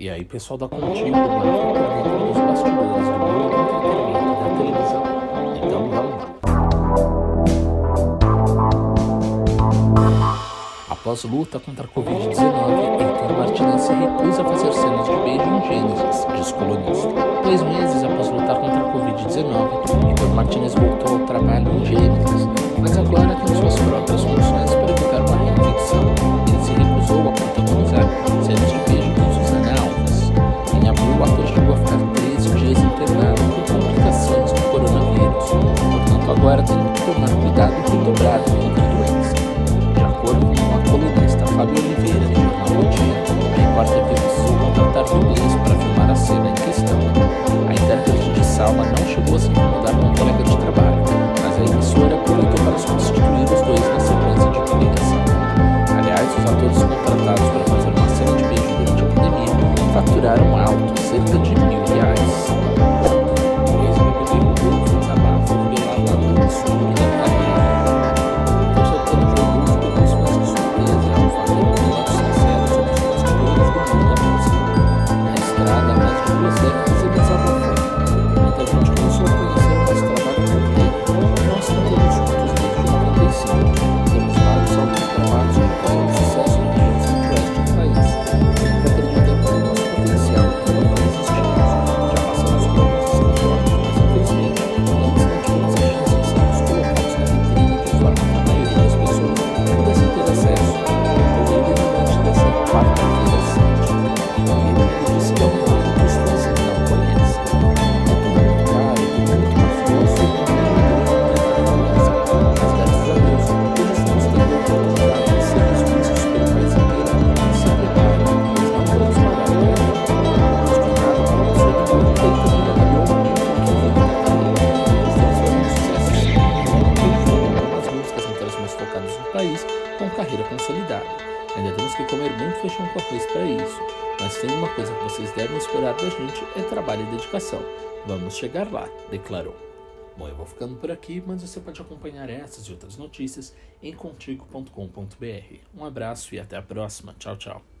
E aí, pessoal da Contigo, agora tá por dentro dos bastidores do mundo do entretenimento da televisão. Então vamos lá. Após luta contra a Covid-19, Heitor Martinez se recusa a fazer cenas de beijo em Gênesis, diz colunista. Dois meses após lutar contra a Covid-19, Heitor Martinez voltou ao trabalho em Gênesis, mas agora tomar cuidado redobrado contra a doença. De acordo com a colunista Fábio Oliveira, do jornal O Dia, a repórter precisou contratar dublês para filmar a cena em questão. A intérprete de Salma não chegou a se incomodar com um colega de trabalho, mas a emissora aproveitou para substituir os dois na sequência de publicação. Aliás, os atores contratados para fazer uma cena de beijo durante a pandemia faturaram alto, cerca de mil reais. País, com carreira consolidada. Ainda temos que comer muito feijão com arroz para isso. Mas tem uma coisa que vocês devem esperar da gente, é trabalho e dedicação. Vamos chegar lá, declarou. Bom, eu vou ficando por aqui, mas você pode acompanhar essas e outras notícias em contigo.com.br. Um abraço e até a próxima. Tchau, tchau.